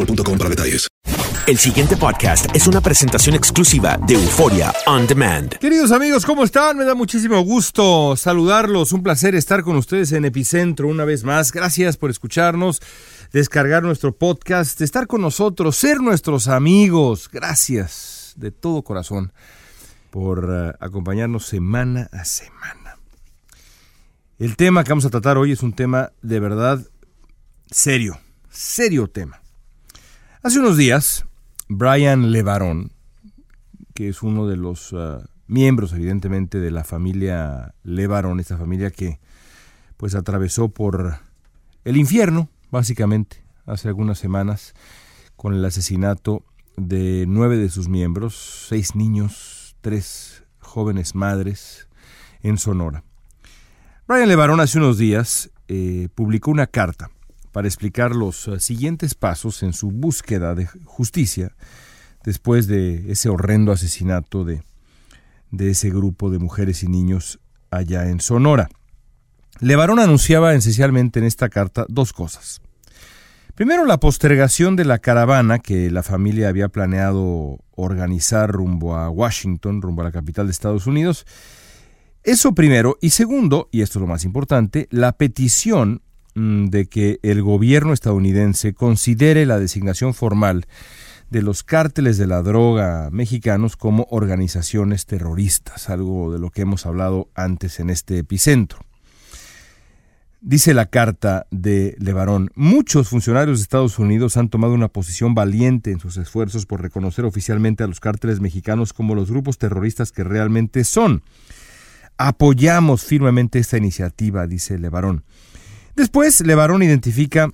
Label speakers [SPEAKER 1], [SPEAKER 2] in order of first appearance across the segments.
[SPEAKER 1] boostmobile.com para detalles.
[SPEAKER 2] El siguiente podcast es una presentación exclusiva de Euforia On Demand.
[SPEAKER 3] Queridos amigos, ¿cómo están? Me da muchísimo gusto saludarlos. Un placer estar con ustedes en Epicentro una vez más. Gracias por escucharnos, descargar nuestro podcast, estar con nosotros, ser nuestros amigos. Gracias de todo corazón por eh, acompañarnos semana a semana. El tema que vamos a tratar hoy es un tema de verdad serio, serio tema. Hace unos días, Brian Levarón, que es uno de los uh, miembros, evidentemente, de la familia Levarón, esta familia que pues atravesó por el infierno, básicamente, hace algunas semanas, con el asesinato de nueve de sus miembros, seis niños, tres jóvenes madres, en Sonora. Brian Levarón hace unos días eh, publicó una carta para explicar los uh, siguientes pasos en su búsqueda de justicia después de ese horrendo asesinato de, de ese grupo de mujeres y niños allá en Sonora. Levarón anunciaba esencialmente en esta carta dos cosas. Primero, la postergación de la caravana que la familia había planeado organizar rumbo a Washington, rumbo a la capital de Estados Unidos. Eso primero. Y segundo, y esto es lo más importante, la petición de que el gobierno estadounidense considere la designación formal de los cárteles de la droga mexicanos como organizaciones terroristas, algo de lo que hemos hablado antes en este epicentro. Dice la carta de Levarón, muchos funcionarios de Estados Unidos han tomado una posición valiente en sus esfuerzos por reconocer oficialmente a los cárteles mexicanos como los grupos terroristas que realmente son. Apoyamos firmemente esta iniciativa, dice Levarón. Después, Levarón identifica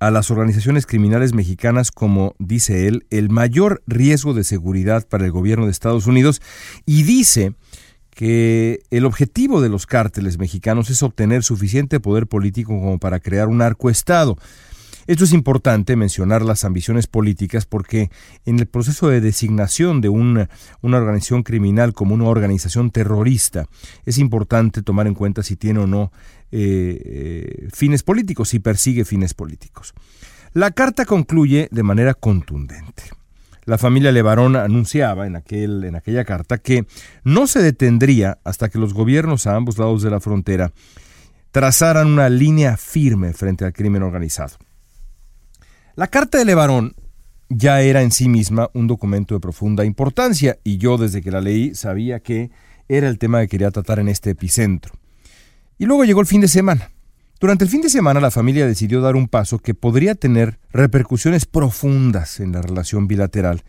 [SPEAKER 3] a las organizaciones criminales mexicanas como, dice él, el mayor riesgo de seguridad para el gobierno de Estados Unidos y dice que el objetivo de los cárteles mexicanos es obtener suficiente poder político como para crear un arcoestado. Esto es importante mencionar las ambiciones políticas porque en el proceso de designación de una, una, organización criminal como una organización terrorista es importante tomar en cuenta si tiene o no eh, eh, fines políticos, si persigue fines políticos. La carta concluye de manera contundente. La familia Levarón anunciaba en, aquel, en aquella carta que no se detendría hasta que los gobiernos a ambos lados de la frontera trazaran una línea firme frente al crimen organizado. La carta de Levarón ya era en sí misma un documento de profunda importancia y yo desde que la leí sabía que era el tema que quería tratar en este epicentro. Y luego llegó el fin de semana Durante el fin de semana la familia decidió dar un paso que podría tener repercusiones profundas en la relación bilateral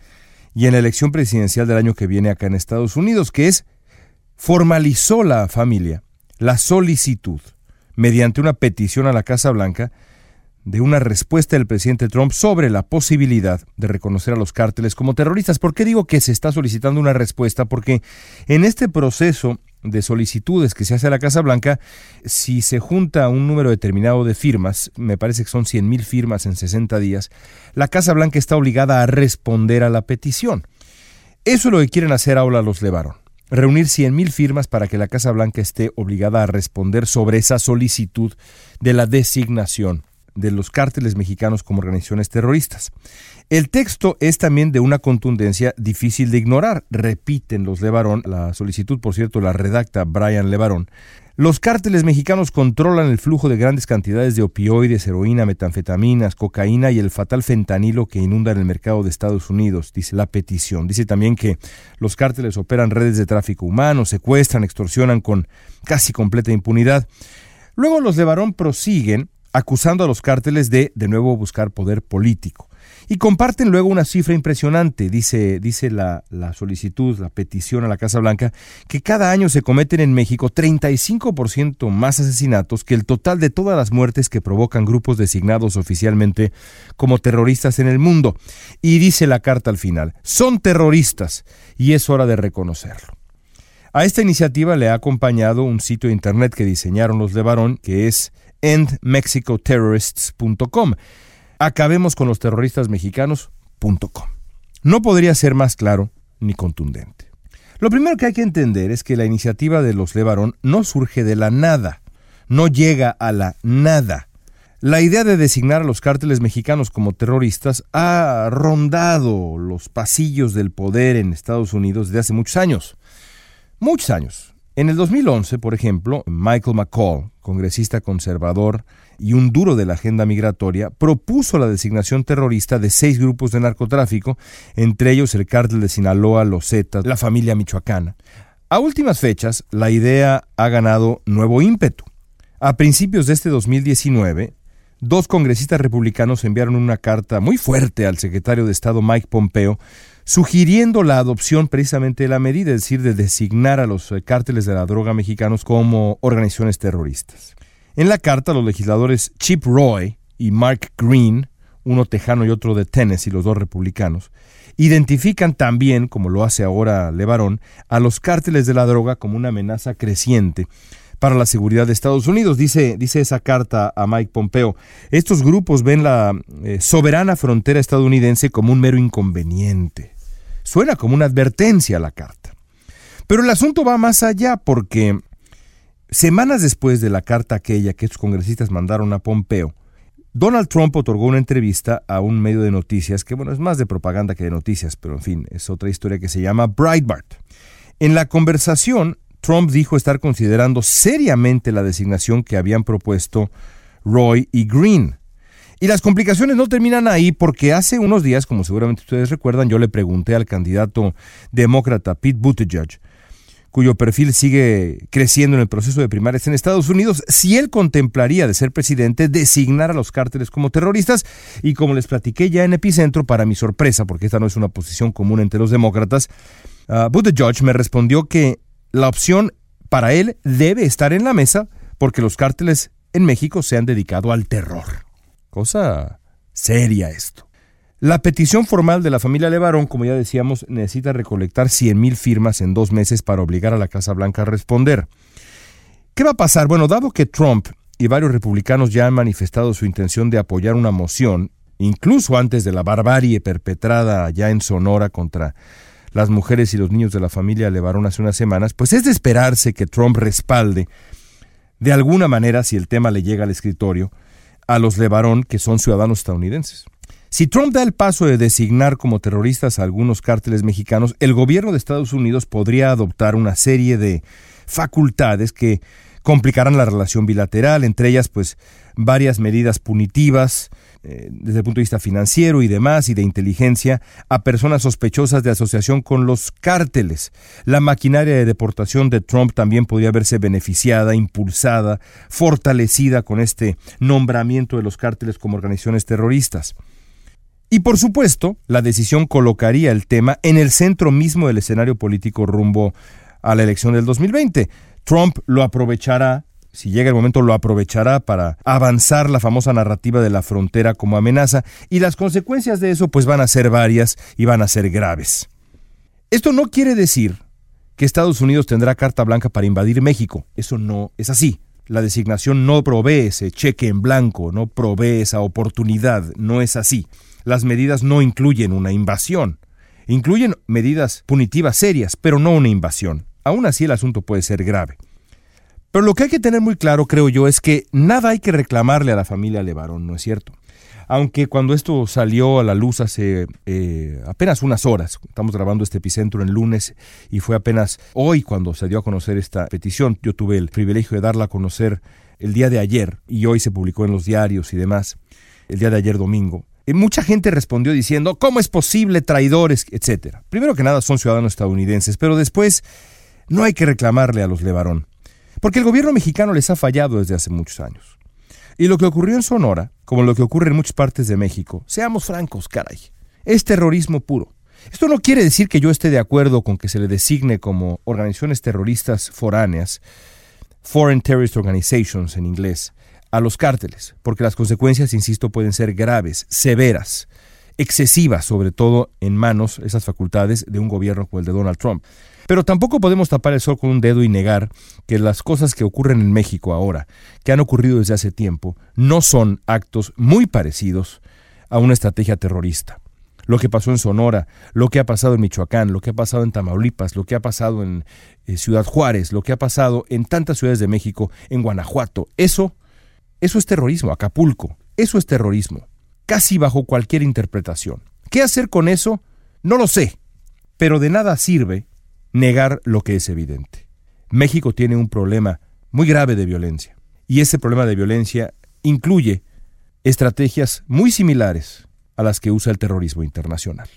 [SPEAKER 3] y en la elección presidencial del año que viene acá en Estados Unidos, que es formalizó la familia la solicitud mediante una petición a la Casa Blanca de una respuesta del presidente Trump sobre la posibilidad de reconocer a los cárteles como terroristas. ¿Por qué digo que se está solicitando una respuesta? Porque en este proceso de solicitudes que se hace a la Casa Blanca, si se junta un número determinado de firmas, me parece que son 100 mil firmas en 60 días, la Casa Blanca está obligada a responder a la petición. Eso es lo que quieren hacer ahora los Levarón. Reunir 100 mil firmas para que la Casa Blanca esté obligada a responder sobre esa solicitud de la designación de los cárteles mexicanos como organizaciones terroristas. El texto es también de una contundencia difícil de ignorar. Repiten los Levarón, la solicitud, por cierto, la redacta Brian Levarón. Los cárteles mexicanos controlan el flujo de grandes cantidades de opioides, heroína, metanfetaminas, cocaína y el fatal fentanilo que inundan el mercado de Estados Unidos, dice la petición. Dice también que los cárteles operan redes de tráfico humano, secuestran, extorsionan con casi completa impunidad. Luego los Levarón prosiguen acusando a los cárteles de, de nuevo, buscar poder político. Y comparten luego una cifra impresionante, dice, dice la, la, solicitud, la petición a la Casa Blanca, que cada año se cometen en México 35% más asesinatos que el total de todas las muertes que provocan grupos designados oficialmente como terroristas en el mundo. Y dice la carta al final, son terroristas y es hora de reconocerlo. A esta iniciativa le ha acompañado un sitio de internet que diseñaron los de Barón, que es endmexicoterrorists.com. Acabemos con los terroristas mexicanos.com. No podría ser más claro ni contundente. Lo primero que hay que entender es que la iniciativa de los Levarón no surge de la nada, no llega a la nada. La idea de designar a los cárteles mexicanos como terroristas ha rondado los pasillos del poder en Estados Unidos desde hace muchos años. Muchos años. En el 2011, por ejemplo, Michael McCall, congresista conservador y un duro de la agenda migratoria, propuso la designación terrorista de seis grupos de narcotráfico, entre ellos el cártel de Sinaloa, los Zetas, la familia michoacana. A últimas fechas, la idea ha ganado nuevo ímpetu. A principios de este 2019, dos congresistas republicanos enviaron una carta muy fuerte al secretario de Estado Mike Pompeo sugiriendo la adopción precisamente de la medida, es decir, de designar a los eh, cárteles de la droga mexicanos como organizaciones terroristas. En la carta, los legisladores Chip Roy y Mark Green, uno tejano y otro de Tennessee, los dos republicanos, identifican también, como lo hace ahora Levarón, a los cárteles de la droga como una amenaza creciente para la seguridad de Estados Unidos. Dice, dice esa carta a Mike Pompeo, estos grupos ven la eh, soberana frontera estadounidense como un mero inconveniente. Suena como una advertencia la carta. Pero el asunto va más allá porque semanas después de la carta aquella que estos congresistas mandaron a Pompeo, Donald Trump otorgó una entrevista a un medio de noticias que, bueno, es más de propaganda que de noticias, pero en fin, es otra historia que se llama Breitbart. En la conversación, Trump dijo estar considerando seriamente la designación que habían propuesto Roy y Green y las complicaciones no terminan ahí porque hace unos días, como seguramente ustedes recuerdan, yo le pregunté al candidato demócrata Pete Buttigieg, cuyo perfil sigue creciendo en el proceso de primarias en Estados Unidos, si él contemplaría de ser presidente designar a los cárteles como terroristas y como les platiqué ya en Epicentro, para mi sorpresa, porque esta no es una posición común entre los demócratas, uh, Buttigieg me respondió que la opción para él debe estar en la mesa porque los cárteles en México se han dedicado al terror. Cosa seria esto. La petición formal de la familia Levarón, como ya decíamos, necesita recolectar 100.000 firmas en dos meses para obligar a la Casa Blanca a responder. ¿Qué va a pasar? Bueno, dado que Trump y varios republicanos ya han manifestado su intención de apoyar una moción, incluso antes de la barbarie perpetrada ya en Sonora contra las mujeres y los niños de la familia Levarón hace unas semanas, pues es de esperarse que Trump respalde, de alguna manera, si el tema le llega al escritorio, a los Levarón, que son ciudadanos estadounidenses. Si Trump da el paso de designar como terroristas a algunos cárteles mexicanos, el gobierno de Estados Unidos podría adoptar una serie de facultades que complicarán la relación bilateral, entre ellas pues varias medidas punitivas eh, desde el punto de vista financiero y demás y de inteligencia a personas sospechosas de asociación con los cárteles. La maquinaria de deportación de Trump también podría verse beneficiada, impulsada, fortalecida con este nombramiento de los cárteles como organizaciones terroristas. Y por supuesto, la decisión colocaría el tema en el centro mismo del escenario político rumbo a la elección del 2020. Trump lo aprovechará, si llega el momento lo aprovechará para avanzar la famosa narrativa de la frontera como amenaza y las consecuencias de eso pues van a ser varias y van a ser graves. Esto no quiere decir que Estados Unidos tendrá carta blanca para invadir México, eso no es así. La designación no provee ese cheque en blanco, no provee esa oportunidad, no es así. Las medidas no incluyen una invasión. Incluyen medidas punitivas serias, pero no una invasión. Aún así el asunto puede ser grave. Pero lo que hay que tener muy claro, creo yo, es que nada hay que reclamarle a la familia Levarón, ¿no es cierto? Aunque cuando esto salió a la luz hace eh, apenas unas horas, estamos grabando este epicentro en lunes y fue apenas hoy cuando se dio a conocer esta petición, yo tuve el privilegio de darla a conocer el día de ayer y hoy se publicó en los diarios y demás, el día de ayer domingo. Y mucha gente respondió diciendo, ¿cómo es posible traidores? etcétera. Primero que nada son ciudadanos estadounidenses, pero después no hay que reclamarle a los Levarón, porque el gobierno mexicano les ha fallado desde hace muchos años. Y lo que ocurrió en Sonora, como lo que ocurre en muchas partes de México, seamos francos, caray, es terrorismo puro. Esto no quiere decir que yo esté de acuerdo con que se le designe como organizaciones terroristas foráneas, Foreign Terrorist Organizations en inglés, a los cárteles, porque las consecuencias, insisto, pueden ser graves, severas, excesivas, sobre todo en manos, esas facultades, de un gobierno como el de Donald Trump. Pero tampoco podemos tapar el sol con un dedo y negar que las cosas que ocurren en México ahora, que han ocurrido desde hace tiempo, no son actos muy parecidos a una estrategia terrorista. Lo que pasó en Sonora, lo que ha pasado en Michoacán, lo que ha pasado en Tamaulipas, lo que ha pasado en eh, Ciudad Juárez, lo que ha pasado en tantas ciudades de México, en Guanajuato, eso eso es terrorismo, Acapulco. Eso es terrorismo, casi bajo cualquier interpretación. ¿Qué hacer con eso? No lo sé, pero de nada sirve negar lo que es evidente. México tiene un problema muy grave de violencia, y ese problema de violencia incluye estrategias muy similares a las que usa el terrorismo internacional.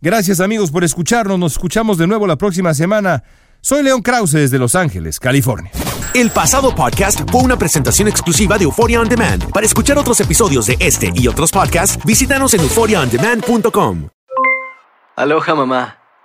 [SPEAKER 3] Gracias amigos por escucharnos, nos escuchamos de nuevo la próxima semana. Soy León Krause desde Los Ángeles, California.
[SPEAKER 2] El pasado podcast fue una presentación exclusiva de Euphoria On Demand. Para escuchar otros episodios de este y otros podcasts, visítanos en euphoriaondemand.com.
[SPEAKER 4] Aloha mamá,